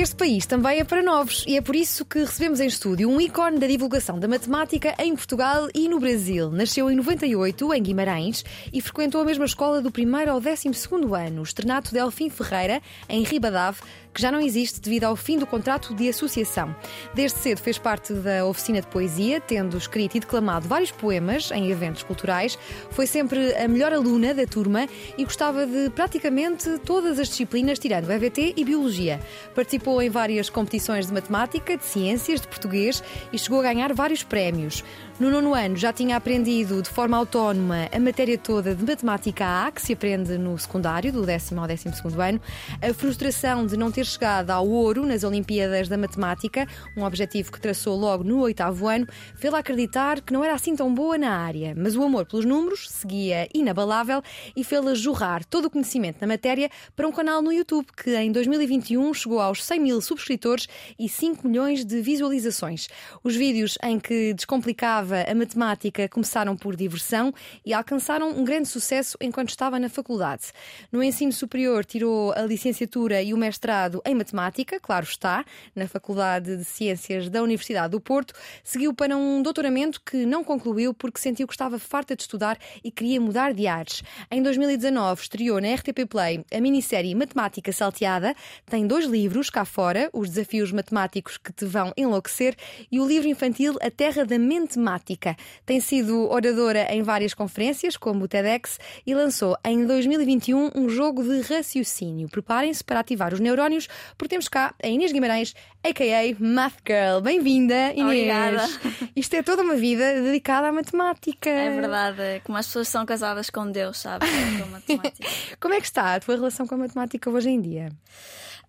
Este país também é para novos e é por isso que recebemos em estúdio um ícone da divulgação da matemática em Portugal e no Brasil. Nasceu em 98 em Guimarães e frequentou a mesma escola do primeiro ao 12 ano, o Estrenato Delfim Ferreira, em Ribadave, que já não existe devido ao fim do contrato de associação. Desde cedo fez parte da oficina de poesia, tendo escrito e declamado vários poemas em eventos culturais. Foi sempre a melhor aluna da turma e gostava de praticamente todas as disciplinas, tirando EVT e Biologia. Participou em várias competições de matemática, de ciências, de português e chegou a ganhar vários prémios. No nono ano já tinha aprendido de forma autónoma a matéria toda de matemática A, que se aprende no secundário, do décimo ao décimo segundo ano. A frustração de não ter chegado ao ouro nas Olimpíadas da Matemática, um objetivo que traçou logo no oitavo ano, fê-la acreditar que não era assim tão boa na área. Mas o amor pelos números seguia inabalável e fê-la jorrar todo o conhecimento na matéria para um canal no YouTube que em 2021 chegou aos 100 mil subscritores e 5 milhões de visualizações. Os vídeos em que descomplicava a matemática começaram por diversão e alcançaram um grande sucesso enquanto estava na faculdade. No ensino superior, tirou a licenciatura e o mestrado em matemática, claro está, na Faculdade de Ciências da Universidade do Porto. Seguiu para um doutoramento que não concluiu porque sentiu que estava farta de estudar e queria mudar de ares. Em 2019, estreou na RTP Play a minissérie Matemática Salteada. Tem dois livros cá fora: Os Desafios Matemáticos que te vão enlouquecer e o livro infantil A Terra da Mente Mática. Tem sido oradora em várias conferências, como o TEDx, e lançou em 2021 um jogo de raciocínio. Preparem-se para ativar os neurónios, porque temos cá a Inês Guimarães, a.k.a. Math Girl. Bem-vinda, Inês. Obrigada. Isto é toda uma vida dedicada à matemática. É verdade, como as pessoas são casadas com Deus, sabe? Com matemática. Como é que está a tua relação com a matemática hoje em dia?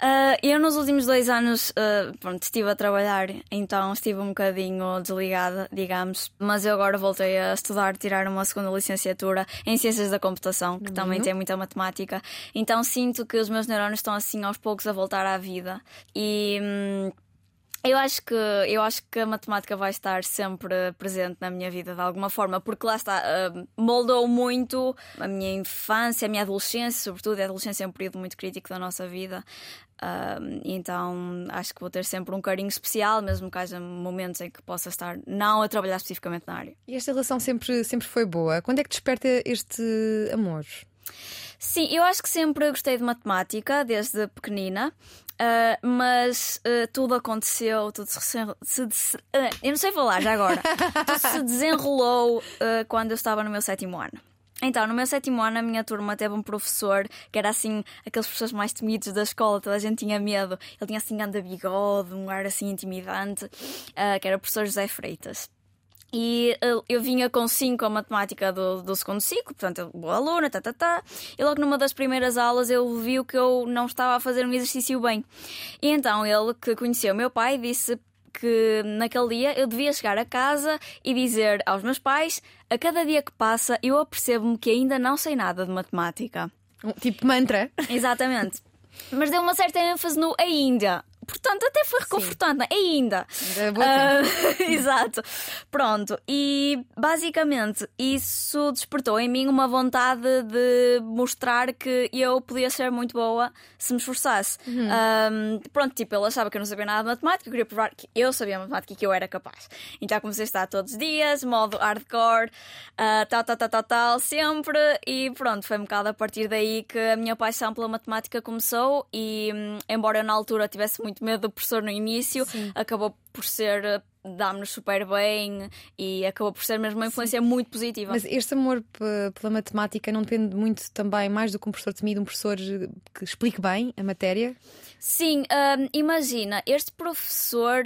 Uh, eu nos últimos dois anos uh, pronto, estive a trabalhar, então estive um bocadinho desligada, digamos, mas eu agora voltei a estudar, tirar uma segunda licenciatura em Ciências da Computação, que uhum. também tem muita matemática. Então sinto que os meus neurônios estão assim aos poucos a voltar à vida. E. Hum, eu acho que eu acho que a matemática vai estar sempre presente na minha vida de alguma forma, porque lá está, uh, moldou muito a minha infância, a minha adolescência, sobretudo a adolescência é um período muito crítico da nossa vida. Uh, então acho que vou ter sempre um carinho especial, mesmo que haja momentos em que possa estar não a trabalhar especificamente na área. E esta relação sempre, sempre foi boa. Quando é que desperta este amor? Sim, eu acho que sempre gostei de matemática, desde pequenina. Uh, mas uh, tudo aconteceu, tudo se, se, se uh, eu não sei falar já agora. tudo se desenrolou quando eu estava no meu sétimo ano. Então, no meu sétimo ano, a minha turma teve um professor que era assim, aqueles professores mais temidos da escola, toda a gente tinha medo. Ele tinha assim, anda bigode, um ar assim intimidante, que era o professor José Freitas. E eu vinha com 5 a matemática do, do segundo ciclo, portanto, boa aluna, tá, tá, tá. E logo numa das primeiras aulas ele viu que eu não estava a fazer um exercício bem. E então ele, que conheceu meu pai, disse que naquele dia eu devia chegar a casa e dizer aos meus pais: a cada dia que passa eu apercebo-me que ainda não sei nada de matemática. Tipo mantra. Exatamente. Mas deu uma certa ênfase no ainda. Portanto, até foi reconfortante, é? ainda. ainda uh, exato. Pronto, e basicamente isso despertou em mim uma vontade de mostrar que eu podia ser muito boa se me esforçasse. Uhum. Um, pronto, tipo, ele achava que eu não sabia nada de matemática, eu queria provar que eu sabia matemática e que eu era capaz. Então comecei a estar todos os dias, modo hardcore, uh, tal, tal, tal, tal, tal, sempre, e pronto, foi um bocado a partir daí que a minha paixão pela matemática começou. E um, embora eu na altura tivesse muito medo do professor no início, Sim. acabou por ser eh, dá-nos super bem e acabou por ser mesmo uma influência Sim. muito positiva. Mas este amor pela matemática não depende muito também mais do que um professor temido, um professor que explique bem a matéria? Sim, um, imagina, este professor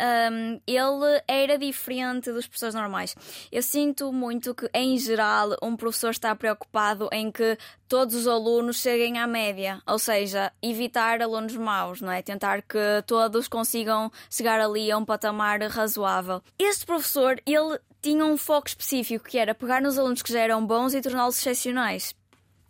um, ele era diferente dos professores normais. Eu sinto muito que, em geral, um professor está preocupado em que todos os alunos cheguem à média, ou seja, evitar alunos maus, não é? Tentar que todos consigam chegar ali a um patamar razoável. Este professor, ele tinha um foco específico que era pegar nos alunos que já eram bons e torná-los excepcionais.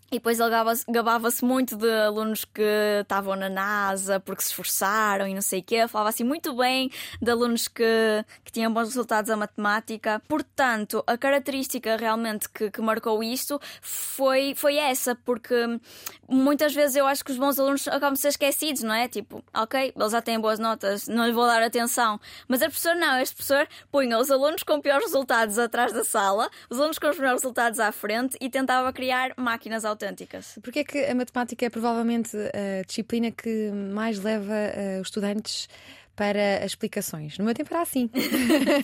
E depois ele gabava-se muito de alunos que estavam na NASA porque se esforçaram e não sei o quê. Falava assim muito bem de alunos que, que tinham bons resultados a matemática. Portanto, a característica realmente que, que marcou isto foi, foi essa, porque muitas vezes eu acho que os bons alunos acabam de ser esquecidos, não é? Tipo, ok, eles já têm boas notas, não lhes vou dar atenção. Mas a professor não, este professor punha os alunos com piores resultados atrás da sala, os alunos com os melhores resultados à frente e tentava criar máquinas autênticas. Porque é que a matemática é provavelmente a disciplina que mais leva uh, os estudantes para as explicações? No meu tempo era assim.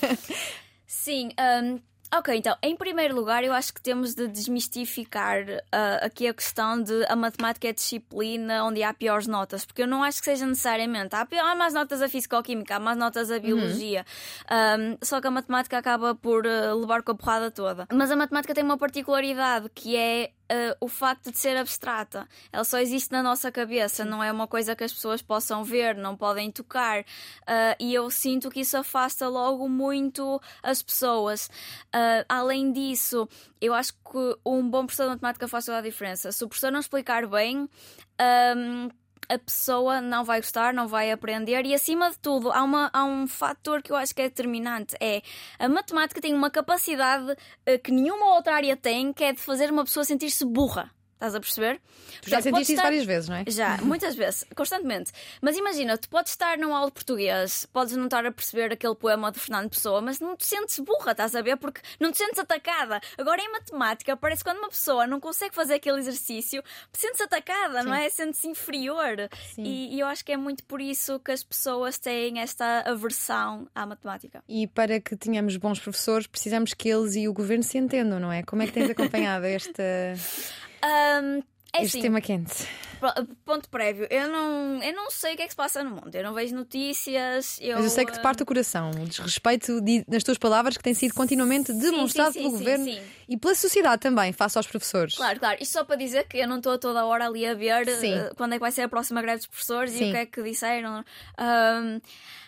Sim, um, Ok, então, em primeiro lugar, eu acho que temos de desmistificar uh, aqui a questão de a matemática é disciplina onde há piores notas, porque eu não acho que seja necessariamente. Há, há mais notas a fisicoquímica, há mais notas a biologia, uhum. um, só que a matemática acaba por uh, levar com a porrada toda. Mas a matemática tem uma particularidade que é uh, o facto de ser abstrata. Ela só existe na nossa cabeça, não é uma coisa que as pessoas possam ver, não podem tocar. Uh, e eu sinto que isso afasta logo muito as pessoas. Uh, além disso, eu acho que um bom professor de matemática faz toda a diferença. Se o professor não explicar bem, um, a pessoa não vai gostar, não vai aprender e acima de tudo há, uma, há um fator que eu acho que é determinante é a matemática tem uma capacidade uh, que nenhuma outra área tem que é de fazer uma pessoa sentir-se burra. Estás a perceber? Tu já sentiste isso várias vezes, não é? Já, muitas vezes, constantemente. Mas imagina, tu podes estar num aula de português, podes não estar a perceber aquele poema de Fernando Pessoa, mas não te sentes burra, estás a ver? Porque não te sentes atacada. Agora em matemática, parece que quando uma pessoa não consegue fazer aquele exercício, sente-se atacada, Sim. não é? Sente-se inferior. E, e, eu acho que é muito por isso que as pessoas têm esta aversão à matemática. E para que tenhamos bons professores, precisamos que eles e o governo se entendam, não é? Como é que tens acompanhado esta. Um, é este assim, tema quente. Ponto prévio. Eu não, eu não sei o que é que se passa no mundo. Eu não vejo notícias. Eu, Mas eu sei que te parte o coração. O desrespeito de, nas tuas palavras que tem sido continuamente demonstrado sim, sim, pelo sim, governo e pela sociedade também, face aos professores. Claro, claro. Isto só para dizer que eu não estou toda hora ali a ver uh, quando é que vai ser a próxima greve dos professores e o que é que disseram. Um,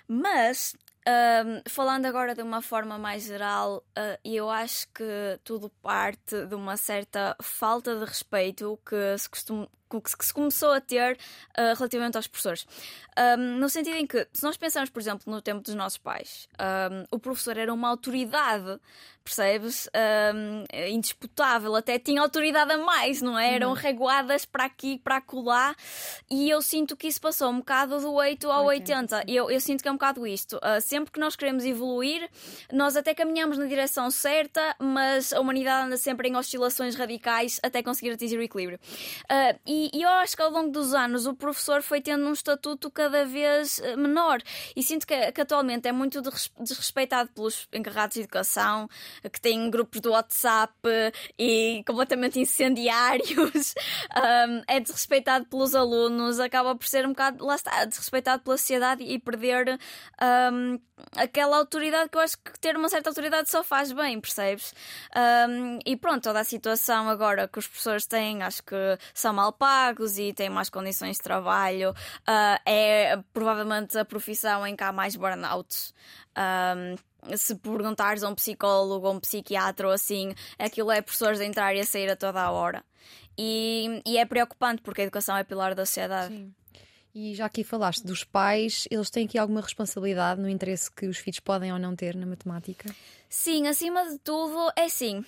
mas um, falando agora de uma forma mais geral, uh, eu acho que tudo parte de uma certa falta de respeito que se costuma que se começou a ter uh, relativamente aos professores. Um, no sentido em que, se nós pensarmos, por exemplo, no tempo dos nossos pais, um, o professor era uma autoridade, percebes? Um, indisputável, até tinha autoridade a mais, não é? Eram uhum. reguadas para aqui, para acolá, e eu sinto que isso passou um bocado do 8 ao 80. 80. Eu, eu sinto que é um bocado isto. Uh, sempre que nós queremos evoluir, nós até caminhamos na direção certa, mas a humanidade anda sempre em oscilações radicais até conseguir atingir o equilíbrio. Uh, e e, eu acho que ao longo dos anos o professor foi tendo um estatuto cada vez eh, menor. E sinto que, que atualmente é muito desrespeitado pelos encarregados de educação, que têm grupos do WhatsApp e completamente incendiários. Um, é desrespeitado pelos alunos, acaba por ser um bocado, lá está, desrespeitado pela sociedade e perder um, aquela autoridade que eu acho que ter uma certa autoridade só faz bem, percebes? Um, e pronto, toda a situação agora que os professores têm, acho que são mal pagos e têm más condições de trabalho. Uh, é provavelmente a profissão em que há mais burnout. Um, se perguntares a um psicólogo ou um psiquiatra ou assim, aquilo é professores a entrar e a sair a toda a hora. E, e é preocupante porque a educação é pilar da sociedade. Sim. E já aqui falaste dos pais, eles têm aqui alguma responsabilidade no interesse que os filhos podem ou não ter na matemática? Sim, acima de tudo, é sim.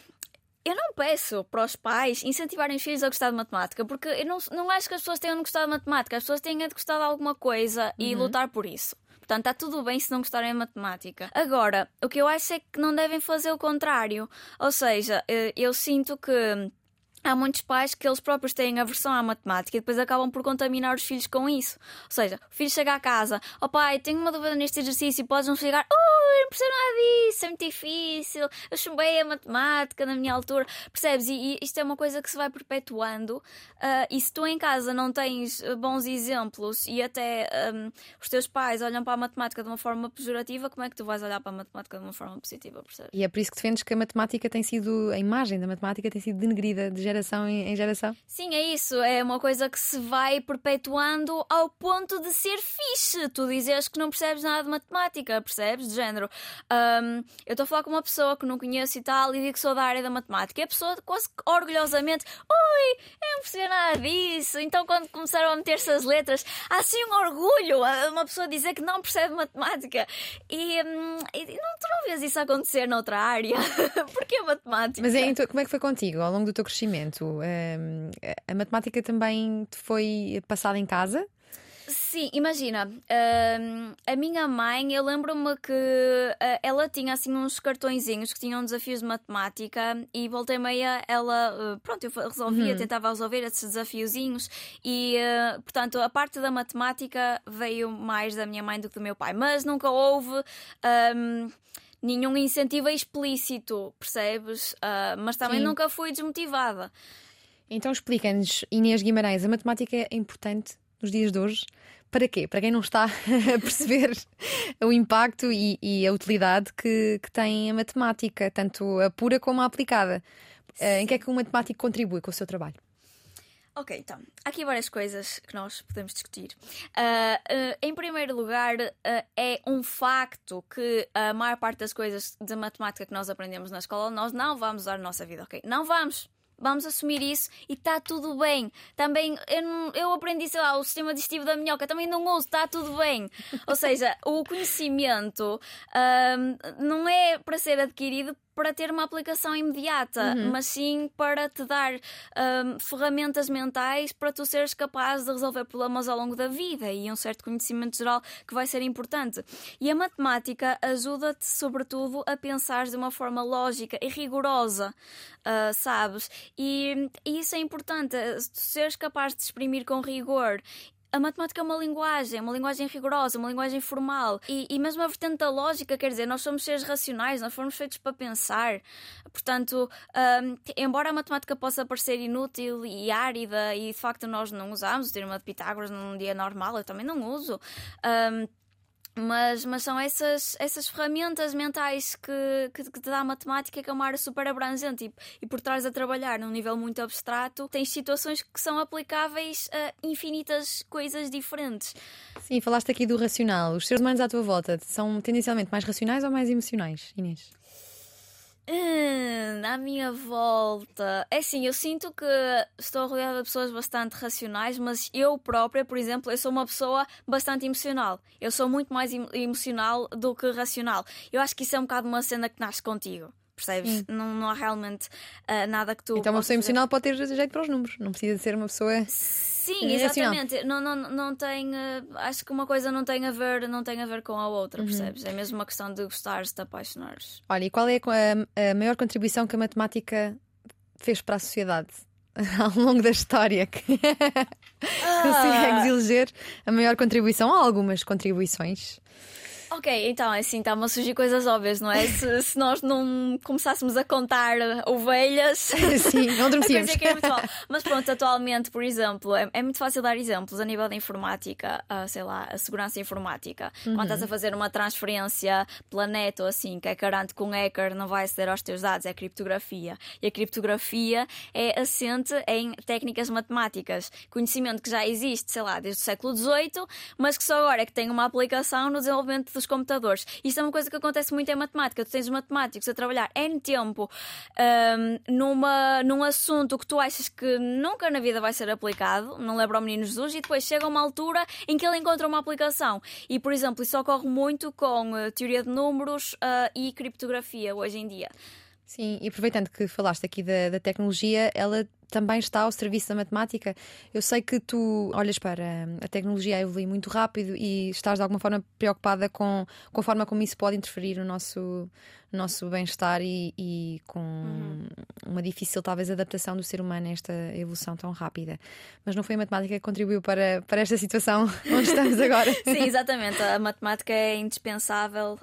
Eu não peço para os pais incentivarem os filhos a gostar de matemática, porque eu não, não acho que as pessoas tenham de gostar de matemática, as pessoas têm de gostar de alguma coisa e uhum. lutar por isso. Portanto, está tudo bem se não gostarem de matemática. Agora, o que eu acho é que não devem fazer o contrário. Ou seja, eh, eu sinto que há muitos pais que eles próprios têm aversão à matemática e depois acabam por contaminar os filhos com isso. Ou seja, o filho chega à casa, ó oh, pai, tenho uma dúvida neste exercício, podes não chegar, oh, eu não percebo nada disso, é muito difícil, eu chumbei a matemática na minha altura, percebes? E, e isto é uma coisa que se vai perpetuando. Uh, e se tu em casa não tens ah, bons exemplos e até um, os teus pais olham para a matemática de uma forma pejorativa, como é que tu vais olhar para a matemática de uma forma positiva, percebes? E é por isso que defendes que a matemática tem sido, a imagem da matemática tem sido denegrida de geração em, em geração? Sim, é isso. É uma coisa que se vai perpetuando ao ponto de ser fixe. Tu dizes que não percebes nada de matemática, percebes? De género. Um, eu estou a falar com uma pessoa que não conheço e tal e digo que sou da área da matemática. E a pessoa quase orgulhosamente: Ui, eu não percebo nada disso. Então, quando começaram a meter-se as letras, há assim um orgulho uma pessoa dizer que não percebe matemática. E, um, e não, tu não vês isso acontecer noutra área. Porque a matemática. Mas é, então, como é que foi contigo ao longo do teu crescimento? A matemática também te foi passada em casa? Sim, imagina, uh, a minha mãe, eu lembro-me que uh, ela tinha assim uns cartõezinhos que tinham desafios de matemática e voltei meia ela, uh, pronto, eu resolvia, uhum. tentava resolver esses desafiozinhos e, eh, portanto, a parte da matemática veio mais da minha mãe do que do meu pai, mas nunca houve. Um, nenhum incentivo explícito, percebes? Uh, mas também Sim. nunca fui desmotivada. Então explica-nos, Inês Guimarães, a matemática é importante nos dias de hoje? Para quê? Para quem não está a perceber o impacto e, e a utilidade que, que, tem a matemática, tanto a pura como a aplicada. Uh, em que é que o matemático contribui com o seu trabalho? Ok, então, há aqui várias coisas que nós podemos discutir. Uh, uh, em primeiro lugar, uh, é um facto que a maior parte das coisas de matemática que nós aprendemos na escola nós não vamos usar na nossa vida, ok? Não vamos. Vamos assumir isso e está tudo bem. Também eu, eu aprendi, sei lá, o sistema digestivo da minhoca, também não uso, está tudo bem. Ou seja, o conhecimento um, não é para ser adquirido para ter uma aplicação imediata, uhum. mas sim para te dar um, ferramentas mentais para tu seres capaz de resolver problemas ao longo da vida e um certo conhecimento geral que vai ser importante. E a matemática ajuda-te, sobretudo, a pensar de uma forma lógica e rigorosa, uh, sabes? E, e, isso é importante, seres capaz de exprimir com rigor a matemática é uma linguagem, uma linguagem rigorosa, uma linguagem formal. E, e mesmo a vertente da lógica, quer dizer, nós somos seres racionais, nós fomos feitos para pensar. Portanto, um, embora a matemática possa parecer inútil e árida, e de facto nós não usamos o teorema de Pitágoras num dia normal, eu também não uso. Um, mas, mas são essas, essas ferramentas mentais que, que, que, te dá a matemática, que é uma área super abrangente e, e por trás a trabalhar num nível muito abstrato, tens situações que são aplicáveis a infinitas coisas diferentes. Sim, falaste aqui do racional. Os seres humanos à tua volta são tendencialmente mais racionais ou mais emocionais, Inês? Hum, à minha volta. É assim, eu sinto que estou rodeada de pessoas bastante racionais, mas eu própria, por exemplo, eu sou uma pessoa bastante emocional. Eu sou muito mais emocional do que racional. Eu acho que isso é um bocado uma cena que nasce contigo. Percebes? Não, não há realmente uh, nada que tu. Então, uma pessoa emocional pode ter jeito para os números, não precisa ser uma pessoa. Sim, exatamente. Não, não, não tem. Uh, acho que uma coisa não tem a ver, não tem a ver com a outra, uhum. percebes? É mesmo uma questão de gostares, de apaixonares. Olha, e qual é a, a maior contribuição que a matemática fez para a sociedade? ao longo da história que ah. consegues eleger a maior contribuição? Há algumas contribuições. Ok, então assim está-me a surgir coisas óbvias, não é? Se, se, nós não começássemos a contar ovelhas, sim, não adormecíamos. É Mas pronto, atualmente, por exemplo, é, é, muito fácil dar exemplos a nível da informática, uh, sei lá, a segurança informática. Uhum. Quando estás a fazer uma transferência planeta ou assim, que é garante que um hacker não vai aceder aos teus dados, é criptografia. E a criptografia é assente em técnicas matemáticas, conhecimento que já existe, sei lá, desde o século XVIII, mas que só agora é que tem uma aplicação no desenvolvimento dos computadores. Isto é uma coisa que acontece muito em matemática. Tu tens matemáticos a trabalhar N tempo um, numa, num assunto que tu achas que nunca na vida vai ser aplicado, não lembra ao menino Jesus, e depois chega uma altura em que ele encontra uma aplicação. E, por exemplo, isso ocorre muito com uh, teoria de números uh, e criptografia hoje em dia. Sim, e aproveitando que falaste aqui da, da, tecnologia, ela também está ao serviço da matemática. Eu sei que tu olhas para a tecnologia evoluir muito rápido e estás de alguma forma preocupada com, com a forma como isso pode interferir no nosso, nosso bem-estar e, e, com uhum. uma difícil, talvez, adaptação do ser humano a esta evolução tão rápida. Mas não foi a matemática que contribuiu para, para esta situação onde estamos agora. Sim, exatamente. A matemática é indispensável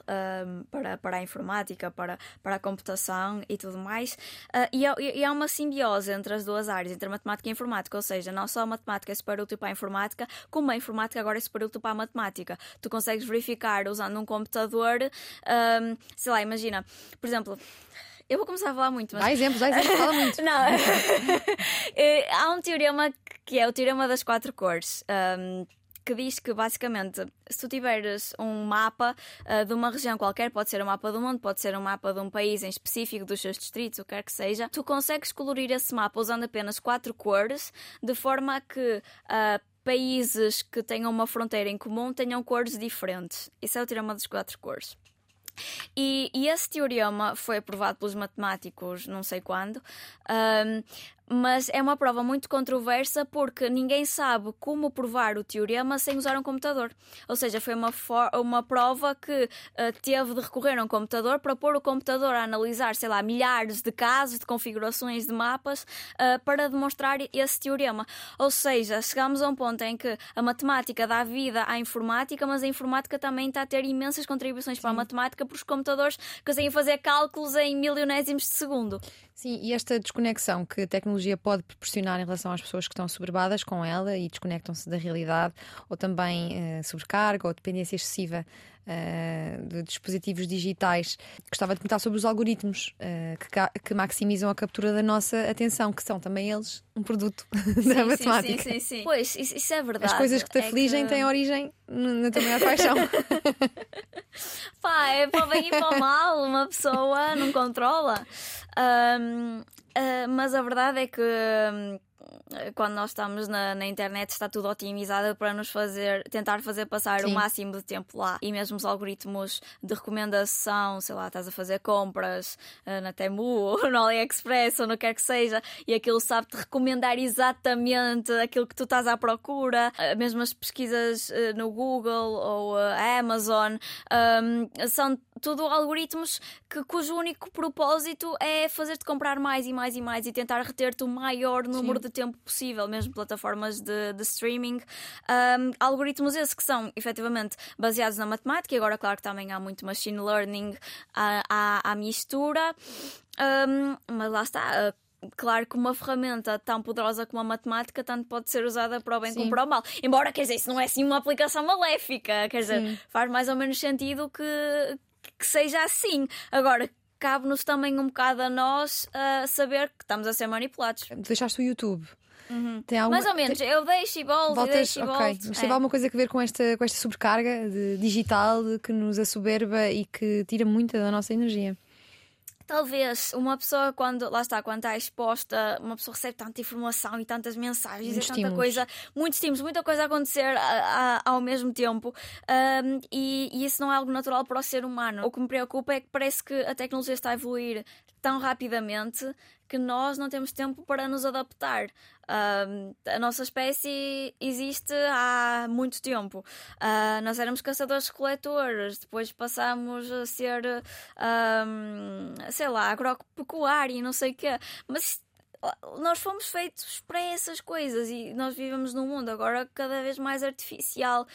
um, para, para a informática, para, para a computação e tudo mais. Uh, e, há, e há uma simbiose entre as duas áreas, entre a matemática e a informática. Ou seja, não só a matemática é super útil para a informática, como a informática agora é super útil para a matemática. Tu consegues verificar usando um computador, um, sei lá, imagina por exemplo, eu vou começar a falar muito, mas. Dá exemplos, dá exemplos, fala muito. Não. Eh, há um teorema que é o teorema das quatro cores. Um, que diz que basicamente, se tu tiveres um mapa uh, de uma região qualquer, pode ser um mapa do mundo, pode ser um mapa de um país em específico, dos seus distritos, o que quer que seja, tu consegues colorir esse mapa usando apenas quatro cores, de forma a que uh, países que tenham uma fronteira em comum tenham cores diferentes. Isso é o teorema das quatro cores. E, e, esse teorema foi aprovado pelos matemáticos não sei quando, um, mas é uma prova muito controversa porque ninguém sabe como provar o teorema sem usar um computador. Ou seja, foi uma, uma prova que uh, teve de recorrer a um computador para pôr o computador a analisar, sei lá, milhares de casos, de configurações de mapas uh, para demonstrar esse teorema. Ou seja, chegamos a um ponto em que a matemática dá vida à informática, mas a informática também está a ter imensas contribuições Sim. para a matemática porque os computadores conseguem fazer cálculos em milionésimos de segundo. Sim, e esta desconexão que a tecnologia pode proporcionar em relação às pessoas que estão sobrebadas com ela e desconectam-se da realidade, ou também uh, sobrecarga ou dependência excessiva uh, de dispositivos digitais. Gostava de perguntar sobre os algoritmos uh, que, que, maximizam a captura da nossa atenção, que são também eles um produto sim, da matemática. Sim, sim, sim. Pois, isso, isso, é verdade. As coisas que te afligem é que... têm origem na tua maior paixão. Pá, é para o bem e para o mal, uma pessoa não controla. Um, uh, ah, mas a verdade é que. Um, quando nós estamos na, na, internet está tudo otimizado para nos fazer tentar fazer passar Sim. o máximo de tempo lá e mesmo os algoritmos de recomendação sei lá, estás a fazer compras uh, na Temu ou no AliExpress ou no que quer que seja e aquilo sabe-te recomendar exatamente aquilo que tu estás à procura uh, mesmo as pesquisas uh, no Google ou a Amazon um, são tudo algoritmos que, cujo único propósito é fazer-te comprar mais e mais e mais e tentar reter-te o maior número Sim. de tempo possível, mesmo plataformas de, de streaming. Um, algoritmos esses que são efetivamente baseados na matemática, e agora, claro que também há muito machine learning à, à, à mistura, um, mas lá está. Uh, Claro que uma ferramenta tão poderosa como a matemática tanto pode ser usada para o bem Sim. como para o mal. Embora, quer dizer, isso não é assim uma aplicação maléfica. Quer dizer, Sim. faz mais ou menos sentido que, que seja assim. Agora, cabe-nos também um bocado a nós uh, saber que estamos a ser manipulados. Deixaste o YouTube. Uhum. Alguma... Mais ou menos, Tem... eu deixo e volto, Voltas... deixo e okay. volto. Mas teve é. alguma coisa a ver com esta, com esta sobrecarga de digital que nos assoberba e que tira muita da nossa energia? Talvez uma pessoa, quando lá está, quando está exposta, uma pessoa recebe tanta informação e tantas mensagens muitos e tanta estímulos. coisa, muitos estímulos, muita coisa a acontecer a, a, ao mesmo tempo. Um, e, e, isso não é algo natural para o ser humano. O que me preocupa é que parece que a tecnologia está a evoluir tão rapidamente que nós não temos tempo para nos adaptar. Uh, a nossa espécie existe há muito tempo. Uh, nós éramos caçadores-coletores, depois passamos a ser, sei lá, agropecuário e não sei o quê. Mas nós fomos feitos para essas coisas e nós vivemos num mundo agora cada vez mais artificial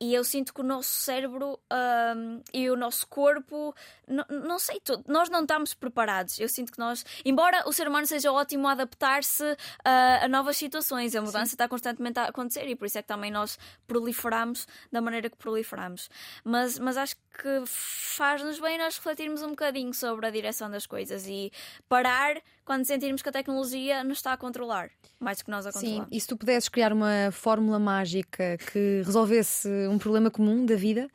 e eu sinto que o nosso cérebro um, e o nosso corpo, não sei, tudo, nós não estamos preparados. Eu sinto que nós, embora o ser humano seja ótimo a adaptar-se uh, a novas situações, a mudança Sim. está constantemente a acontecer e por isso é que também nós proliferamos da maneira que proliferamos. Mas, mas acho que faz-nos bem nós refletirmos um bocadinho sobre a direção das coisas e parar quando sentirmos que a tecnologia nos está a controlar, mais do que nós a controlar. Sim, e se tu pudesses criar uma fórmula mágica que resolvesse um problema comum da vida,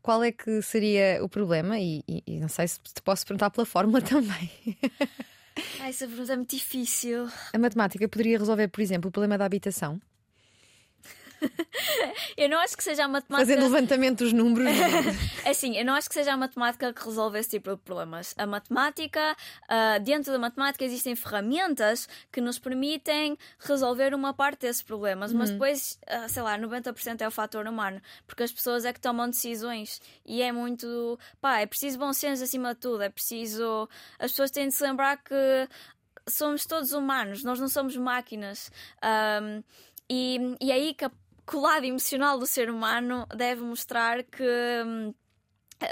qual é que seria o problema? E, e, e não sei se te posso perguntar pela fórmula também. Ai, essa pergunta é muito difícil. A matemática poderia resolver, por exemplo, o problema da habitação? Eu não acho que seja a matemática. Fazendo levantamento dos números. É assim, eu não acho que seja a matemática que resolve esse tipo de problemas. A matemática, uh, dentro da matemática, existem ferramentas que nos permitem resolver uma parte desses problemas, mas depois, uh, sei lá, 90% é o fator humano, porque as pessoas é que tomam decisões e é muito. pá, é preciso bom senso acima de tudo, é preciso. As pessoas têm de se lembrar que somos todos humanos, nós não somos máquinas. Um, e, e aí que, a, que o lado emocional do ser humano deve mostrar que. hum,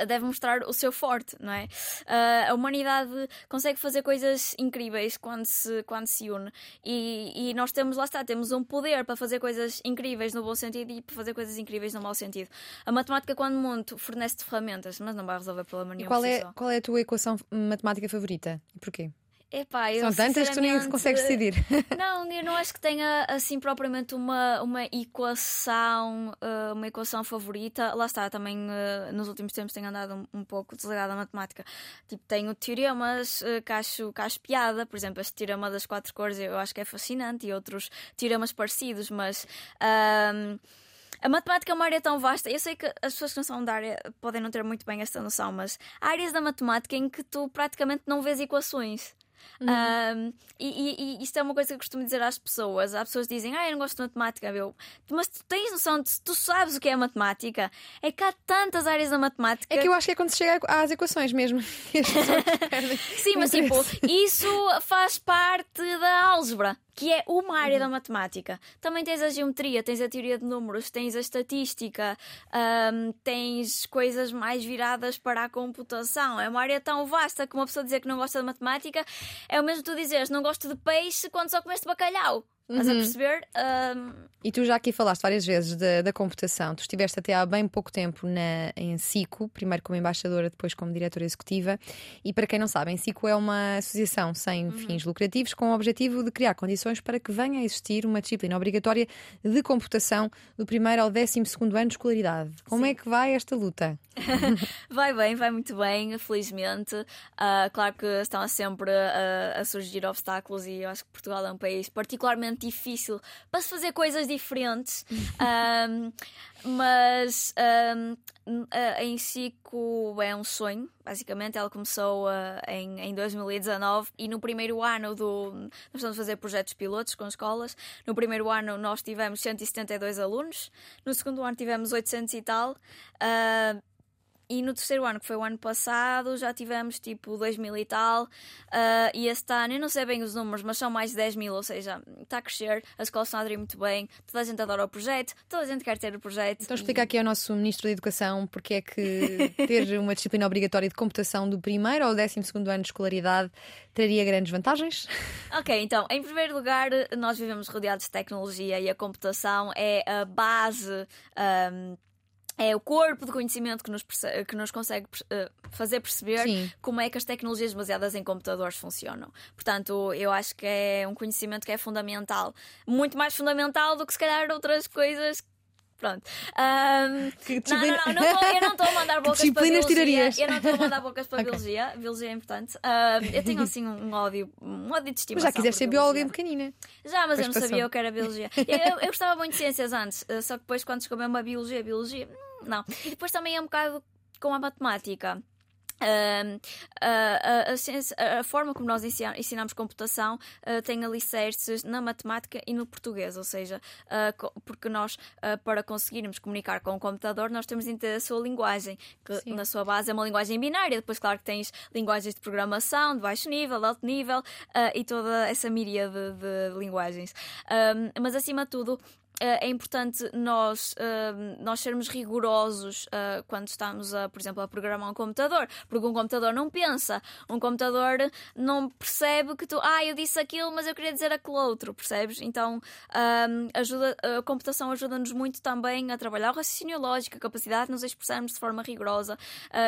Deve mostrar o seu forte, não é? Uh, a humanidade consegue fazer coisas incríveis quando se, quando se une. E, e nós temos, lá está, temos um poder para fazer coisas incríveis no bom sentido e para fazer coisas incríveis no mau sentido. A matemática, quando muito, fornece-te ferramentas, mas não vai resolver problema E nenhum. qual por si é, qual é a tua equação matemática favorita? E porquê? Epá, eu, São tantas que tu nem consegues decidir. Não, eu não acho que tenha assim propriamente uma, uma equação, eh, uma equação favorita. Lá está, também eh, nos últimos tempos tenho andado um, um pouco desligada da matemática. Tipo, tenho teoremas eh, que, acho, que acho piada, por exemplo, este teorema das quatro cores eu acho que é fascinante e outros teoremas parecidos, mas. ahm, a matemática é uma área tão vasta. Eu sei que as pessoas que não são da área podem não ter muito bem esta noção, mas há áreas da matemática em que tu praticamente não vês equações. Um, e, e- isto é uma coisa que eu costumo dizer às pessoas. Há pessoas que dizem, ah, eu não gosto de matemática. Eu, mas tu tens noção, de, tu sabes o que é matemática? É que há tantas áreas da matemática. É que eu acho que é quando se chega às equações mesmo. Sim, mas tipo, isso faz parte da álgebra, que é uma área da matemática. Também tens a geometria, tens a teoria de números, tens a estatística, tens coisas mais viradas para a computação. É uma área tão vasta que uma pessoa dizer que não gosta de matemática é o mesmo que tu dizeres não gosto de peixe quando só comeste bacalhau. Estás a perceber? Ahm, E tu já aqui falaste várias vezes da, da computação. Tu estiveste até há bem pouco tempo na, em SICO, primeiro como embaixadora, depois como diretora executiva. E para quem não sabe, a SICO é uma associação sem fins lucrativos com o objetivo de criar condições para que venha a existir uma disciplina obrigatória de computação do primeiro ao décimo segundo ano de escolaridade. Como é que vai esta luta? Vai bem, vai muito bem, felizmente. Ah, claro que estão sempre a, a surgir obstáculos e eu acho que Portugal é um país particularmente difícil para se fazer coisas diferentes. Ahm, mas ahm, a- em Cico é um sonho, basicamente. Ela começou ah, em, em 2019 e no primeiro ano do. Nós estamos a fazer projetos pilotos com escolas. No primeiro ano nós tivemos 172 alunos, no segundo ano tivemos 800 e tal. Ah, e no terceiro ano, que foi o ano passado, já tivemos tipo 2 mil e tal. Ah, e este ano, eu não sei bem os números, mas são mais de 10 mil, ou seja, está a crescer. As escolas estão a aderir muito bem. Toda a gente adora o projeto, toda a gente quer ter o projeto. Então explica aqui ao nosso Ministro da Educação porque é que ter uma disciplina obrigatória de computação do primeiro ao décimo segundo ano de escolaridade traria grandes vantagens? Ok, então, em primeiro lugar, nós vivemos rodeados de tecnologia e a computação é a base. ahm, é o corpo de conhecimento que nos, perce- que nos consegue eh, fazer perceber Sim. como é que as tecnologias baseadas em computadores funcionam. Portanto, eu acho que é um conhecimento que é fundamental. Muito mais fundamental do que se calhar outras coisas. Pronto. Ahm, Que não, não, não, não eu não estou a mandar bocas para biologia. tirarias? Eu não estou a mandar bocas para Ok. biologia. Biologia é importante. Ahm, eu tenho assim um ódio, um ódio de Mas estimação. já quiseste ser bióloga em pequenina. Já, mas Depois eu não passou. sabia o que era biologia. Eu, eu, eu gostava muito de ciências antes, eh, só que depois, quando chegou mesmo a biologia, biologia, hum, não. E depois também é um bocado com a matemática. Ahm, a, forma como nós ensina- ensinamos computação ah, tem alicerces na matemática e no português, ou seja, ah, porque nós, ah, para conseguirmos comunicar com o computador, nós temos de ter a sua linguagem, que Sim. na sua base é uma linguagem binária. Depois, claro que tens linguagens de programação de baixo nível, alto nível e toda essa miríade de, de linguagens. Mas acima de tudo, é importante nós, eh, nós sermos rigorosos eh, quando estamos, a, por exemplo, a programar um computador, porque um computador não pensa, um computador não percebe que tu, ah, eu disse aquilo, mas eu queria dizer aquele outro, percebes? Então, ahm, ajuda, a computação ajuda-nos muito também a trabalhar o raciocínio lógico, a capacidade de nos expressarmos de forma rigorosa,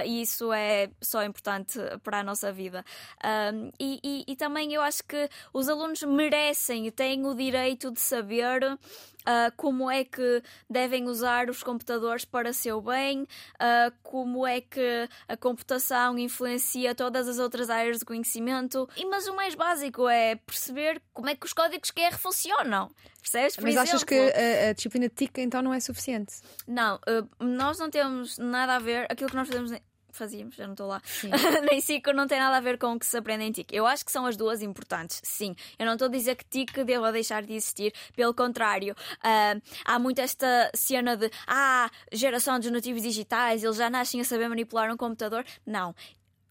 e isso é só importante para a nossa vida. Ahm, e, e- e também eu acho que os alunos merecem e têm o direito de saber uh, como é que devem usar os computadores para seu bem, uh, como é que a computação influencia todas as outras áreas de conhecimento. E, mas o mais básico é perceber como é que os códigos QR funcionam. Percebes? Por Mas exemplo, achas que a, a disciplina TIC então não é suficiente? Não, uh, nós não temos nada a ver. Aquilo que nós fazemos. Fazíamos, já não estou lá. Nem SIC não tem nada a ver com o que se aprende em TIC. Eu acho que são as duas importantes, sim. Eu não estou a dizer que TIC deva deixar de existir, pelo contrário. uh, há muito esta cena de ah, geração dos nativos digitais, eles já nascem a saber manipular um computador. Não.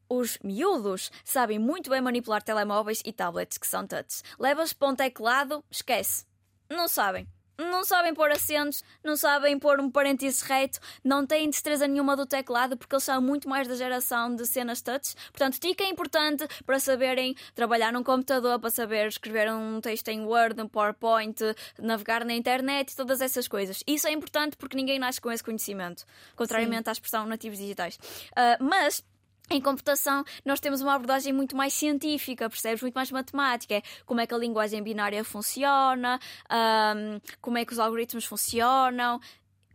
Os miúdos sabem muito bem manipular telemóveis e tablets que são touch. Levas para um teclado, esquece. Não sabem. Não sabem pôr acentos, não sabem pôr um parêntese reto, não têm destreza nenhuma do teclado porque eles são muito mais da geração de cenas touch. Portanto, TIC é importante para saberem trabalhar num computador, para saber escrever um texto em Word, um PowerPoint, navegar na internet, todas essas coisas. Isso é importante porque ninguém nasce com esse conhecimento, contrariamente à expressão nativos digitais. Uh, mas em computação, nós temos uma abordagem muito mais científica, percebes? Muito mais matemática. É como é que a linguagem binária funciona, um, como é que os algoritmos funcionam.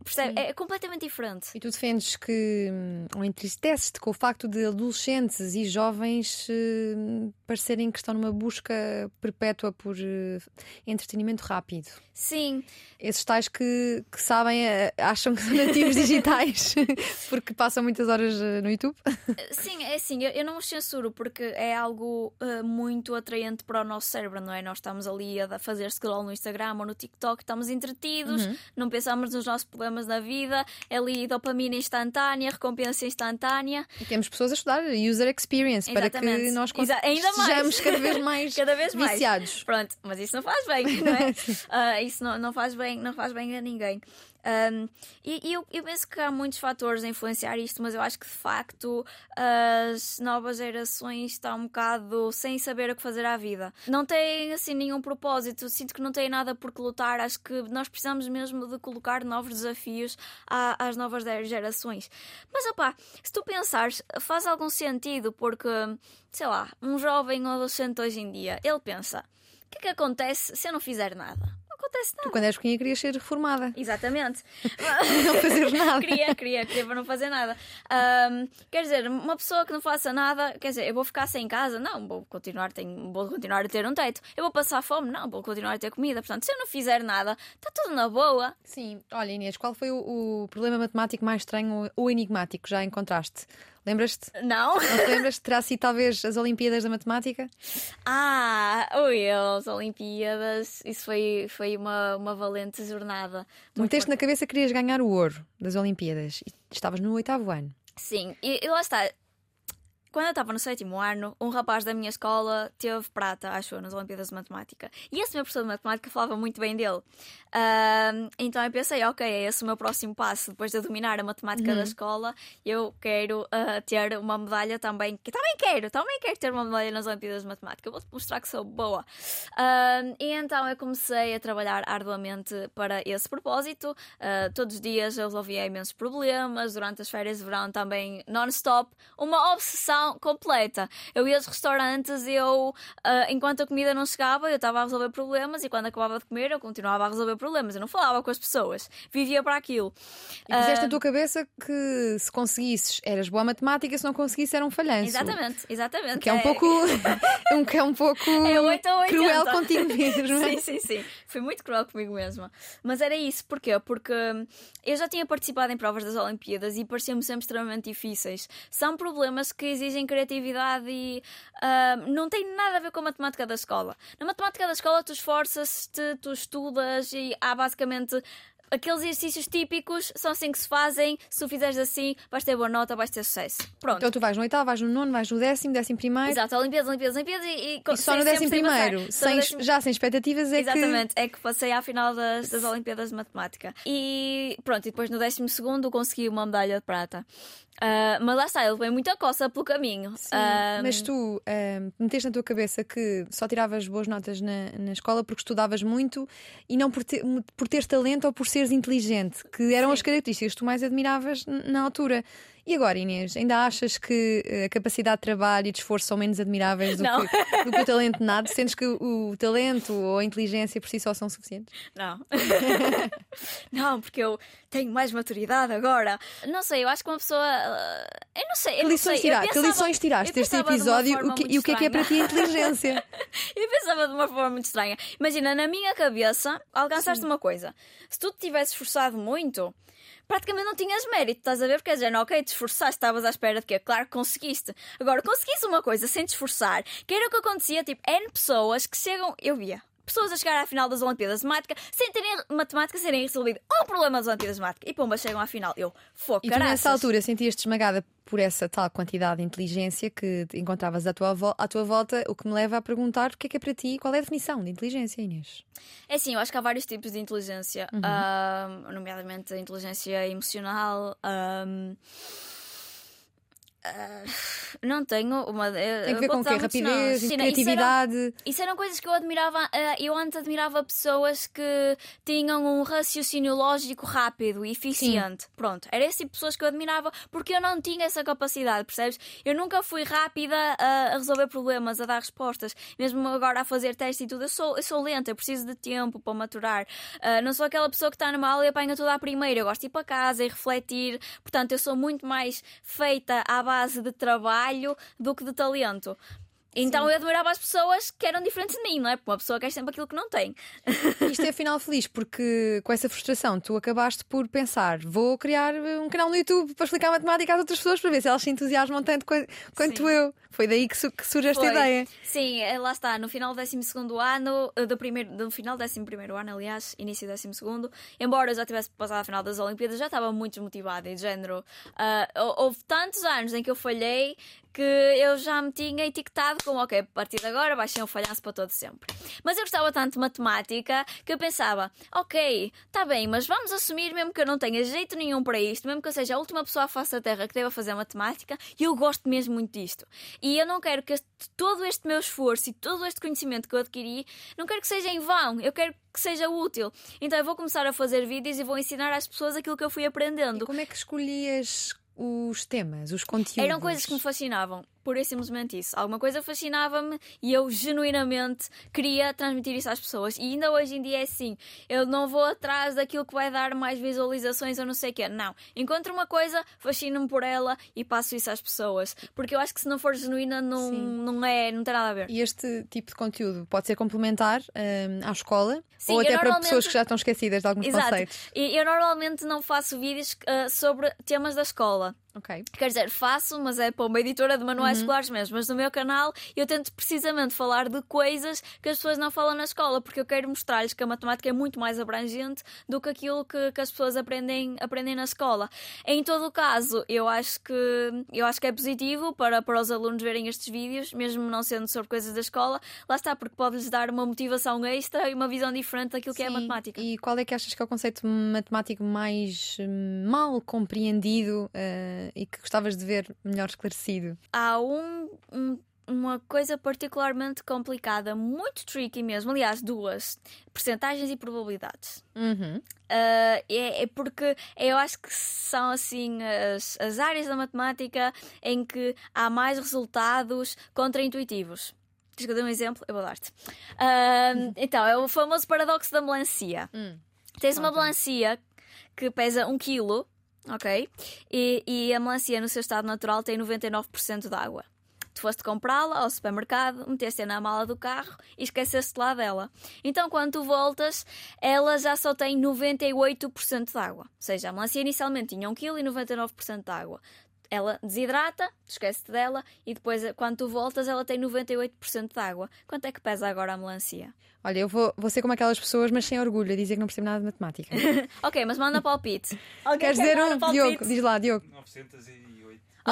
Percebe? É completamente diferente. E tu defendes que, hum, ou entristeces-te com o facto de adolescentes e jovens eh, parecerem que estão numa busca perpétua por eh, entretenimento rápido. Sim, Esses tais que, que sabem, eh, acham que são nativos digitais porque passam muitas horas eh, no YouTube. sim, é assim, eu, eu não os censuro porque é algo uh, muito atraente para o nosso cérebro, não é? Nós estamos ali a fazer scroll no Instagram ou no TikTok, estamos entretidos, não pensamos nos nossos problemas da vida, é ali dopamina instantânea, recompensa instantânea. E temos pessoas a estudar user experience para que Exatamente. nós Exa- ainda mais. sejamos cada vez mais Cada vez mais. viciados. Pronto, mas isso não faz bem, não é? Ah, isso não, não faz bem, não faz bem a ninguém. Um, e e eu, eu penso que há muitos fatores a influenciar isto, mas eu acho que de facto as novas gerações estão um bocado sem saber o que fazer à vida. Não têm assim nenhum propósito, sinto que não têm nada por que lutar. Acho que nós precisamos mesmo de colocar novos desafios à- às novas gerações. Mas opá, se tu pensares, faz algum sentido, porque sei lá, um jovem ou adolescente hoje em dia, ele pensa: o que é que acontece se eu não fizer nada? Acontece nada. Tu, quando eras pequenina, querias ser reformada. Exatamente. Não fazer nada. queria, queria, queria para não fazer nada. Ahm, quer dizer, uma pessoa que não faça nada, quer dizer, eu vou ficar sem casa? Não, vou continuar, tenho, vou continuar a ter um teto. Eu vou passar fome? Não, vou continuar a ter comida. Portanto, se eu não fizer nada, está tudo na boa. Sim, olha Inês, qual foi o, o problema matemático mais estranho ou enigmático que já encontraste? Lembras-te? Não? Não te lembras? Terá sido talvez as Olimpíadas da Matemática? Ah, ui, as Olimpíadas, isso foi, foi uma, uma valente jornada. Meteste na cabeça que querias ganhar o ouro das Olimpíadas e estavas no oitavo ano. Sim, e, e lá está. Quando eu estava no sétimo ano, um rapaz da minha escola teve prata, acho eu, nas Olimpíadas de Matemática. E esse meu professor de Matemática falava muito bem dele. Então eu pensei, ok, é esse o meu próximo passo. Depois de eu dominar a matemática da escola, eu quero ah, ter uma medalha também. Que também quero, também quero ter uma medalha nas Olimpíadas de Matemática. Vou-te mostrar que sou boa. E então eu comecei a trabalhar arduamente para esse propósito. Ah, todos os dias eu resolvia imensos problemas. Durante as férias de verão também non-stop. Uma obsessão completa. Eu ia aos restaurantes, eu, ah, enquanto a comida não chegava, eu estava a resolver problemas e quando acabava de comer, eu continuava a resolver problemas. Eu não falava com as pessoas, vivia para aquilo. E puseste Ah, na tua cabeça que se conseguisses eras boa matemática, se não conseguisses era um falhanço. Exatamente, exatamente. Que é um pouco. um, que é um pouco. É 8 ou 80. cruel contigo mesmo. Sim, sim, sim. Fui muito cruel comigo mesma. Mas era isso, porquê? Porque hum, eu já tinha participado em provas das Olimpíadas e pareciam-me sempre extremamente difíceis. São problemas que exigem criatividade e hum, não tem nada a ver com a matemática da escola. Na matemática da escola, tu esforças-te, tu estudas e há basicamente. Aqueles exercícios típicos são assim que se fazem. Se tu fizeres assim, vais ter boa nota, vais ter sucesso. Pronto. Então tu vais no oitavo, vais no nono, vais no décimo, décimo primeiro. Exato, Olimpíadas, Olimpíadas, Olimpíadas e, E só sem- no décimo primeiro, Só sem, décimo- já sem expectativas, é Exatamente, é que passei à final das, das Olimpíadas de Matemática. E pronto, e depois no 12 segundo consegui uma medalha de prata. Ah, mas lá está, ele veio muita coça pelo caminho. que. Ah, Mas tu ahm, meteste na tua cabeça que só tiravas boas notas na, na escola porque estudavas muito e não por, ter, por teres talento ou por seres inteligente, que eram as características que tu mais admiravas na altura. E agora, Inês, ainda achas que eh, a capacidade de trabalho e de esforço são menos admiráveis do, que, do que, o talento nada? Sentes que o, talento ou a inteligência por si só são suficientes? Não. não, porque eu tenho mais maturidade agora. Não sei, eu acho que uma pessoa. Eh, eu não sei. Eu que, lições sei. Tirar, que lições tiraste deste episódio o que, e o que é que é para ti a inteligência? eu pensava de uma forma muito estranha. Imagina, na minha cabeça, alcançaste Sim. uma coisa. Se tu te tivesse esforçado muito praticamente não tinhas mérito, estás a ver? Porque dizer, ok, te esforçaste, estavas à espera de quê? Claro que conseguiste. Agora, conseguiste uma coisa sem te esforçar, que era o que acontecia, tipo, N pessoas que chegam, eu via, pessoas a chegar à final das Olimpíadas de Matemática sem terem matemática serem resolvido um problema das Olimpíadas de Matemática. E pumba, chegam à final. Eu, foco, E tu nessa altura sentias-te esmagada por essa tal quantidade de inteligência que encontravas à tua, à tua volta, o que me leva a perguntar o que é que é para ti, qual é a definição de inteligência, Inês? É assim, eu acho que há vários tipos de inteligência, uhum. um, nomeadamente a inteligência emocional. Um, Uh, não tenho uma. Tem que ver com o quê? Rapidez, Sim, criatividade. Isso eram, isso eram, coisas que eu admirava. Uh, eu antes admirava pessoas que tinham um raciocínio lógico rápido e eficiente. Sim. Pronto, era esse tipo de pessoas que eu admirava porque eu não tinha essa capacidade, percebes? Eu nunca fui rápida a, a resolver problemas, a dar respostas. Mesmo agora a fazer testes e tudo, eu sou, eu sou lenta, eu preciso de tempo para maturar. Uh, não sou aquela pessoa que está numa aula e apanha tudo à primeira. Eu gosto de ir para casa e refletir. Portanto, eu sou muito mais feita à base base de trabalho do que de talento. Então Sim. eu admirava as pessoas que eram diferentes de mim, não é? Porque uma pessoa quer sempre aquilo que não tem. Isto é final feliz, porque com essa frustração tu acabaste por pensar: vou criar um canal no YouTube para explicar matemática às outras pessoas para ver se elas se entusiasmam tanto quanto Sim. eu. Foi daí que, su que surge esta Foi. ideia. Sim, eh, lá está. No final do 12 ano, eh, do, primeiro, do final do 11 ano, aliás, início do 12, embora eu já tivesse passado a final das Olimpíadas, já estava muito desmotivada e de género. Uh, houve tantos anos em que eu falhei que eu já me tinha etiquetado como, ok, a partir de agora vai ser um falhanço para todo sempre. Mas eu gostava tanto de matemática que eu pensava, ok, está bem, mas vamos assumir mesmo que eu não tenha jeito nenhum para isto, mesmo que eu seja a última pessoa à face da Terra que deva fazer matemática, e eu gosto mesmo muito disto. E eu não quero que este, todo este meu esforço e todo este conhecimento que eu adquiri, não quero que seja em vão, eu quero que seja útil. Então eu vou começar a fazer vídeos e vou ensinar às pessoas aquilo que eu fui aprendendo. E como é que escolhias os temas, os conteúdos? Eram coisas que me fascinavam pura e simplesmente isso. Alguma coisa fascinava-me e eu genuinamente queria transmitir isso às pessoas. E ainda hoje em dia é assim. Eu não vou atrás daquilo que vai dar mais visualizações ou não sei o quê. Não. Encontro uma coisa, fascino-me por ela e passo isso às pessoas. Porque eu acho que se não for genuína, não, não, é, não tem nada a ver. E este tipo de conteúdo pode ser complementar um, à escola Sim, ou até normalmente... para pessoas que já estão esquecidas de alguns Exato. conceitos. E eu normalmente não faço vídeos uh, sobre temas da escola. Okay. Quer dizer, faço, mas é para uma editora de manuais uhum. escolares mesmo. Mas no meu canal eu tento precisamente falar de coisas que as pessoas não falam na escola, porque eu quero mostrar-lhes que a matemática é muito mais abrangente do que aquilo que, que as pessoas aprendem, aprendem na escola. Em todo o caso, eu acho que eu acho que é positivo para, para os alunos verem estes vídeos, mesmo não sendo sobre coisas da escola. Lá está, porque pode-lhes dar uma motivação extra e uma visão diferente daquilo Sim. que é a matemática. E qual é que achas que é o conceito matemático mais hum, mal compreendido uh, e que gostavas de ver melhor esclarecido? Há um, um uma coisa particularmente complicada, muito tricky mesmo. Aliás, duas: percentagens e probabilidades. Uhum. Uh, é, é, porque eu acho que são assim as, as áreas da matemática em que há mais resultados contraintuitivos. Tens que dar um exemplo? Eu vou dar-te. Uh, então, é o famoso paradoxo da melancia. Hum. Tens uma melancia que pesa 1 um kg, ok? E, e a melancia, no seu estado natural, tem 99% de água. Tu foste comprá-la ao supermercado, meteste-a na mala do carro e esqueceste lá dela. Então, quando tu voltas, ela já só tem 98% de água. Ou seja, a melancia inicialmente tinha 1 kg e 99% de água. Ela desidrata, esquece-te dela e depois, quando tu voltas, ela tem 98% de água. Quanto é que pesa agora a melancia? Olha, eu vou, vou ser como aquelas pessoas, mas sem orgulho, a dizer que não percebo nada de matemática. ok, mas manda palpite. Queres dizer um? Diogo, diz lá, Diogo. 908.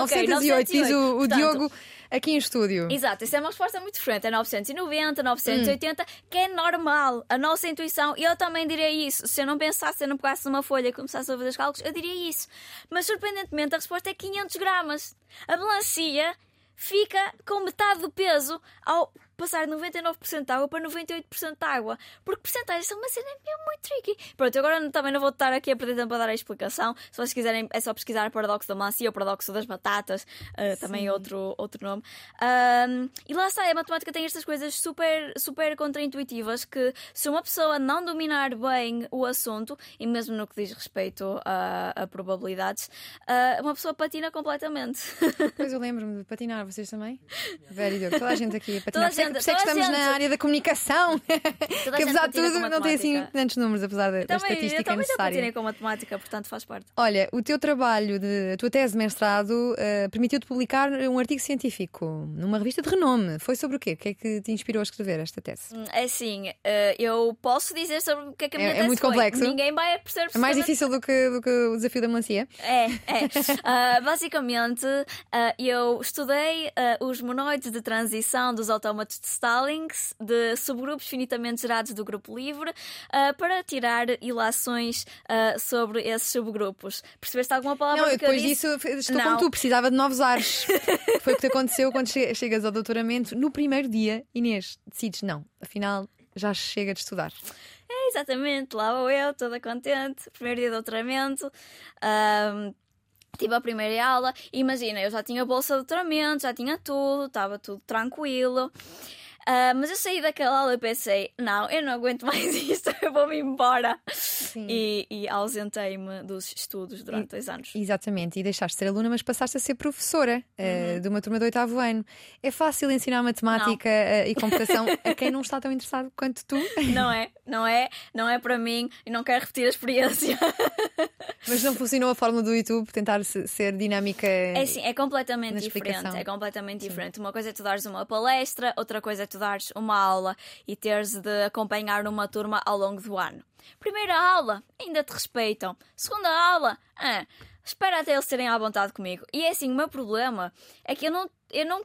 Okay, 908, 908, diz o, o Portanto, Diogo aqui em estúdio. Exato, isso é uma resposta muito diferente. É 990, 980, hum. que é normal. A nossa intuição, e eu também diria isso. Se eu não pensasse, se eu não pegasse numa folha e começasse a fazer os cálculos, eu diria isso. Mas surpreendentemente, a resposta é 500 gramas. A melancia fica com metade do peso ao passar 99% de água para 98% de água. Porque porcentagens são uma cena mesmo muito tricky. Pronto, agora também não vou estar aqui a perder tempo a dar a explicação. Se vocês quiserem, é só pesquisar paradoxo da macia ou paradoxo das batatas, uh, também é outro, outro nome. Um, e lá está, a matemática tem estas coisas super, super contraintuitivas que se uma pessoa não dominar bem o assunto, e mesmo no que diz respeito a, a probabilidades, uh, uma pessoa patina completamente. Pois eu lembro-me de patinar, vocês também? Very good. Toda a gente aqui a patinar. Toda por isso é que estamos gente... na área da comunicação. Toda que apesar de tudo não tem assim tantos números, apesar da, da estatística eu também necessária. Eu com matemática, portanto faz parte. Olha, o teu trabalho, de, a tua tese de mestrado, uh, permitiu-te publicar um artigo científico numa revista de renome. Foi sobre o quê? O que é que te inspirou a escrever esta tese? Hum, é assim, uh, eu posso dizer sobre o que é que a minha é, tese É muito foi. complexo. Ninguém vai perceber. É mais difícil do que, do que o desafio da melancia? É, é. Uh, basicamente, eu estudei os monoides de transição dos autómatos de Stallings de subgrupos finitamente gerados do grupo livre para tirar ilações sobre esses subgrupos. Percebeste alguma palavra Não, depois disso estou Não. como tu, precisava de novos ares. Foi o que te aconteceu quando chegas ao doutoramento no primeiro dia, Inês, decides, não, afinal já chega de estudar. É, exatamente, lá vou eu, toda contente, primeiro dia de doutoramento. Um, Tive a primeira aula, imagina, eu já tinha bolsa de doutoramento, já tinha tudo, estava tudo tranquilo. Uh, mas eu saí daquela aula e pensei: não, eu não aguento mais isto, eu vou-me embora. E, e ausentei-me dos estudos durante e, dois anos. Exatamente, e deixaste de ser aluna, mas passaste a ser professora uh, de uma turma do oitavo ano. É fácil ensinar matemática uh, e computação a quem não está tão interessado quanto tu? Não é, não é, não é para mim e não quero repetir a experiência. mas não funcionou a fórmula do YouTube, tentar ser dinâmica. É sim, é completamente diferente. É completamente sim. diferente. Uma coisa é tu dares uma palestra, outra coisa é tu dares uma aula e teres de acompanhar uma turma ao longo do ano. Primeira aula, ainda te respeitam. Segunda aula, ah, espera até eles terem à vontade comigo. E é assim, o meu problema é que eu não, eu não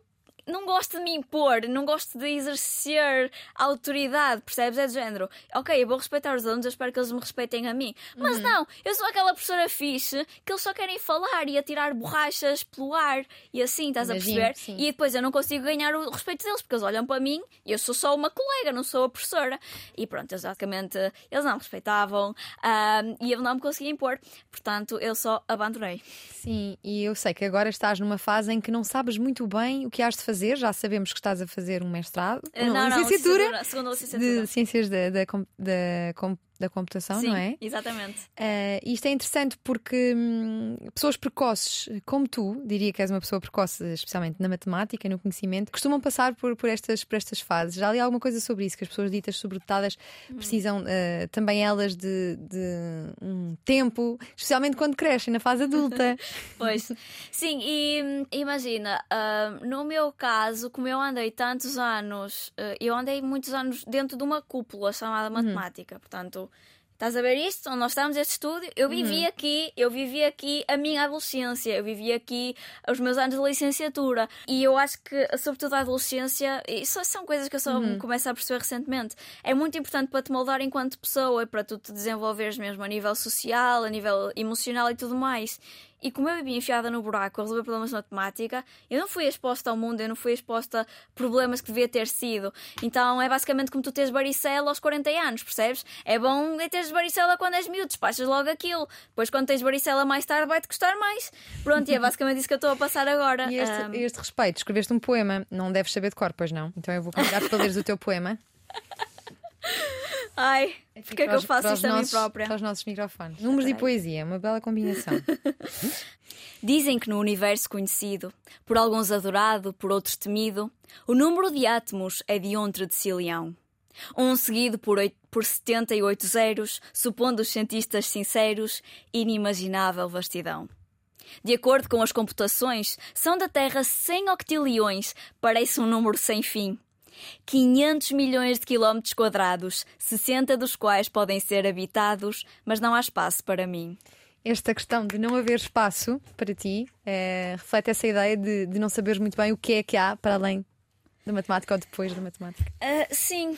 não gosto de me impor, não gosto de exercer autoridade, percebes? É do género, ok, eu vou respeitar os alunos, eu espero que eles me respeitem a mim. Mas uhum. não, eu sou aquela professora fixe que eles só querem falar e atirar borrachas pelo ar e assim, estás Imagino, a perceber? Sim. E depois eu não consigo ganhar o respeito deles porque eles olham para mim e eu sou só uma colega, não sou a professora. E pronto, exatamente, eles não me respeitavam um, e eu não me conseguia impor, portanto eu só abandonei. Sim, e eu sei que agora estás numa fase em que não sabes muito bem o que has de fazer fazer, já sabemos que estás a fazer um mestrado, não, não, licenciatura, não, segunda licenciatura. De Ciências da, da, da, da computação, Sim, não é? Exatamente. Uh, isto é interessante porque hum, pessoas precoces, como tu, diria que és uma pessoa precoce, especialmente na matemática e no conhecimento, costumam passar por, por, estas, por estas fases. Já li alguma coisa sobre isso, que as pessoas ditas sobredotadas hum. precisam uh, também elas de, de, um tempo, especialmente quando crescem, na fase adulta. pois, sim, e hum, imagina, uh, no meu caso, como eu andei tantos anos, eu andei muitos anos dentro de uma cúpula chamada uhum. matemática, portanto Estás a ver isto? Onde nós estamos, este estúdio? Eu vivi uhum. aqui, eu vivi aqui a minha adolescência, eu vivi aqui os meus anos de licenciatura. E eu acho que, sobretudo a adolescência, isso são coisas que eu só uhum. começo a perceber recentemente. É muito importante para te moldar enquanto pessoa, para tu te desenvolveres mesmo a nível social, a nível emocional e tudo mais. E como eu vivi enfiada no buraco a resolver problemas de matemática, eu não fui exposta ao mundo, eu não fui exposta a problemas que devia ter sido. Então é basicamente como tu tens varicela aos 40 anos, percebes? É bom é teres varicela quando és miúdo, despachas logo aquilo. Depois quando tens varicela mais tarde vai-te custar mais. Pronto, e é basicamente isso que eu estou a passar agora. E este, um... este respeito, escreveste um poema, não deves saber de cor, pois não? Então eu vou convidar-te para leres o teu poema. Ai, porque é que eu faço isto a mim própria? Para os nossos microfones. Números e poesia, uma bela combinação. Dizem que no universo conhecido, por alguns adorado, por outros temido, o número de átomos é de um tredecilhão. Um seguido por, 8, por 78 zeros, supondo os cientistas sinceros, inimaginável vastidão. De acordo com as computações, são da Terra 100 octilhões, parece um número sem fim. 500 milhões de quilómetros quadrados, 60 dos quais podem ser habitados, mas não há espaço para mim. Esta questão de não haver espaço para ti é, reflete essa ideia de, de não saberes muito bem o que é que há para além da matemática ou depois da matemática? Uh, sim,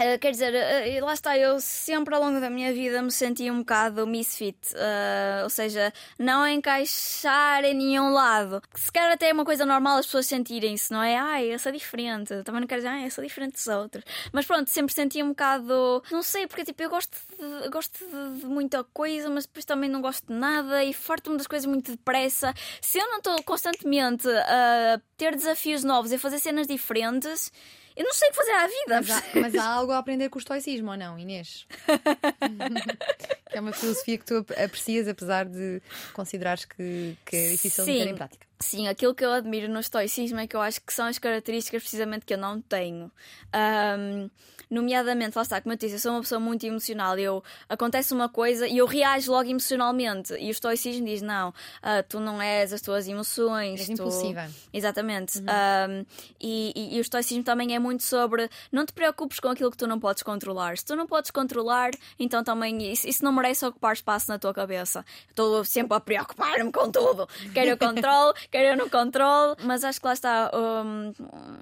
Uh, quer dizer, uh, lá está, eu sempre ao longo da minha vida me senti um bocado misfit, uh, ou seja, não encaixar em nenhum lado. Se calhar até é uma coisa normal as pessoas sentirem-se, não é? Ai, eu sou diferente, também não quero dizer, ai, eu sou diferente dos outros. Mas pronto, sempre senti um bocado, não sei, porque tipo, eu gosto de, gosto de, de muita coisa, mas depois também não gosto de nada e farto-me das coisas muito depressa. Se eu não estou constantemente a ter desafios novos e a fazer cenas diferentes. Eu não sei o que fazer à vida. Mas há, mas há algo a aprender com o estoicismo, ou não, Inês? que é uma filosofia que tu aprecias, apesar de considerares que, que é difícil Sim. de ter em prática. Sim, aquilo que eu admiro no estoicismo é que eu acho que são as características precisamente que eu não tenho. Um, nomeadamente, lá está, como eu disse, eu sou uma pessoa muito emocional. Eu, acontece uma coisa e eu reajo logo emocionalmente. E o estoicismo diz: não, uh, tu não és as tuas emoções. És tu... impulsiva. Exatamente. Uhum. Um, e, e, e, o estoicismo também é muito sobre não te preocupes com aquilo que tu não podes controlar. Se tu não podes controlar, então também isso, isso não merece ocupar espaço na tua cabeça. Estou sempre a preocupar-me com tudo. Quero o controle quer eu no controle, mas acho que lá está. Um,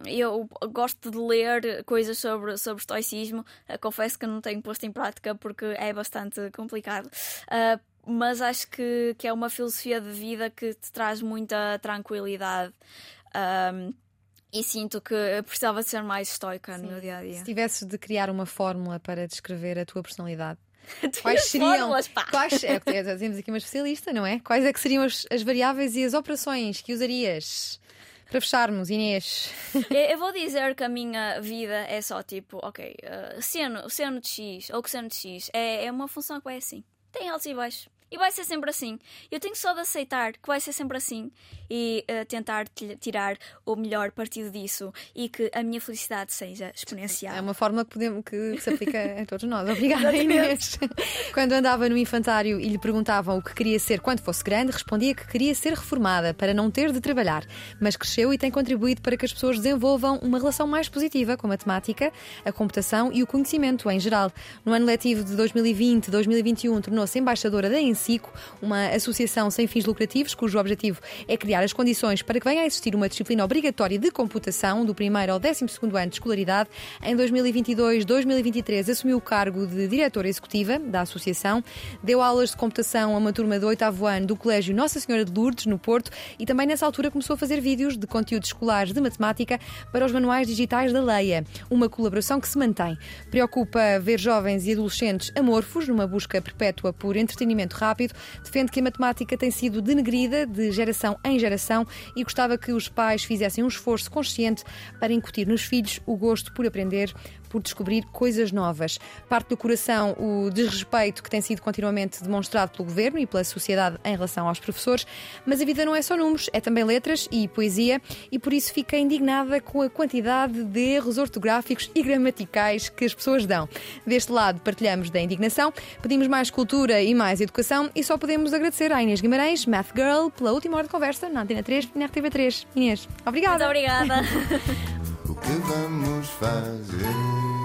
eu gosto de ler coisas sobre, sobre estoicismo. Uh, confesso que não tenho posto em prática porque é bastante complicado. Uh, mas acho que, que é uma filosofia de vida que te traz muita tranquilidade. Um, e sinto que precisava ser mais estoica Sim. no meu dia a dia. Se tivesses de criar uma fórmula para descrever a tua personalidade, Quais seriam? Quais, é, temos aqui uma especialista, não é? Quais é que seriam as, as variáveis e as operações que usarias? Para fecharmos, Inês. Eu vou dizer que a minha vida é só tipo, ok, uh, seno, seno de X ou cosseno de X é, é uma função que vai assim. Tem altos e baixos. E vai ser sempre assim. Eu tenho só de aceitar que vai ser sempre assim e uh, tentar tirar o melhor partido disso e que a minha felicidade seja exponencial. É uma forma que, podemos, que se aplica a todos nós. Obrigada, Inês. Quando andava no infantário e lhe perguntavam o que queria ser quando fosse grande, respondia que queria ser reformada para não ter de trabalhar. Mas cresceu e tem contribuído para que as pessoas desenvolvam uma relação mais positiva com a matemática, a computação e o conhecimento em geral. No ano letivo de 2020-2021, tornou-se embaixadora da ENSICO, uma associação sem fins lucrativos cujo objetivo é criar as condições para que venha a existir uma disciplina obrigatória de computação do primeiro ao 12 ano de escolaridade. Em 2022-2023 assumiu o cargo de diretora executiva da associação, deu aulas de computação a uma turma do oitavo ano do Colégio Nossa Senhora de Lourdes, no Porto, e também nessa altura começou a fazer vídeos de conteúdos escolares de matemática para os manuais digitais da Leia, uma colaboração que se mantém. Preocupa ver jovens e adolescentes amorfos numa busca perpétua por entretenimento rápido, defende que a matemática tem sido denegrida de geração em geração e gostava que os pais fizessem um esforço consciente para incutir nos filhos o gosto por aprender, por descobrir coisas novas. Parte do coração o desrespeito que tem sido continuamente demonstrado pelo governo e pela sociedade em relação aos professores, mas a vida não é só números, é também letras e poesia, e por isso fica indignada com a quantidade de erros ortográficos e gramaticais que as pessoas dão. Deste lado, partilhamos da indignação, pedimos mais cultura e mais educação e só podemos agradecer à Inês Guimarães, Math Girl, pela última hora de conversa na Antena 3 e na RTV3. Inês, obrigada. Muito obrigada. que vamos fazer?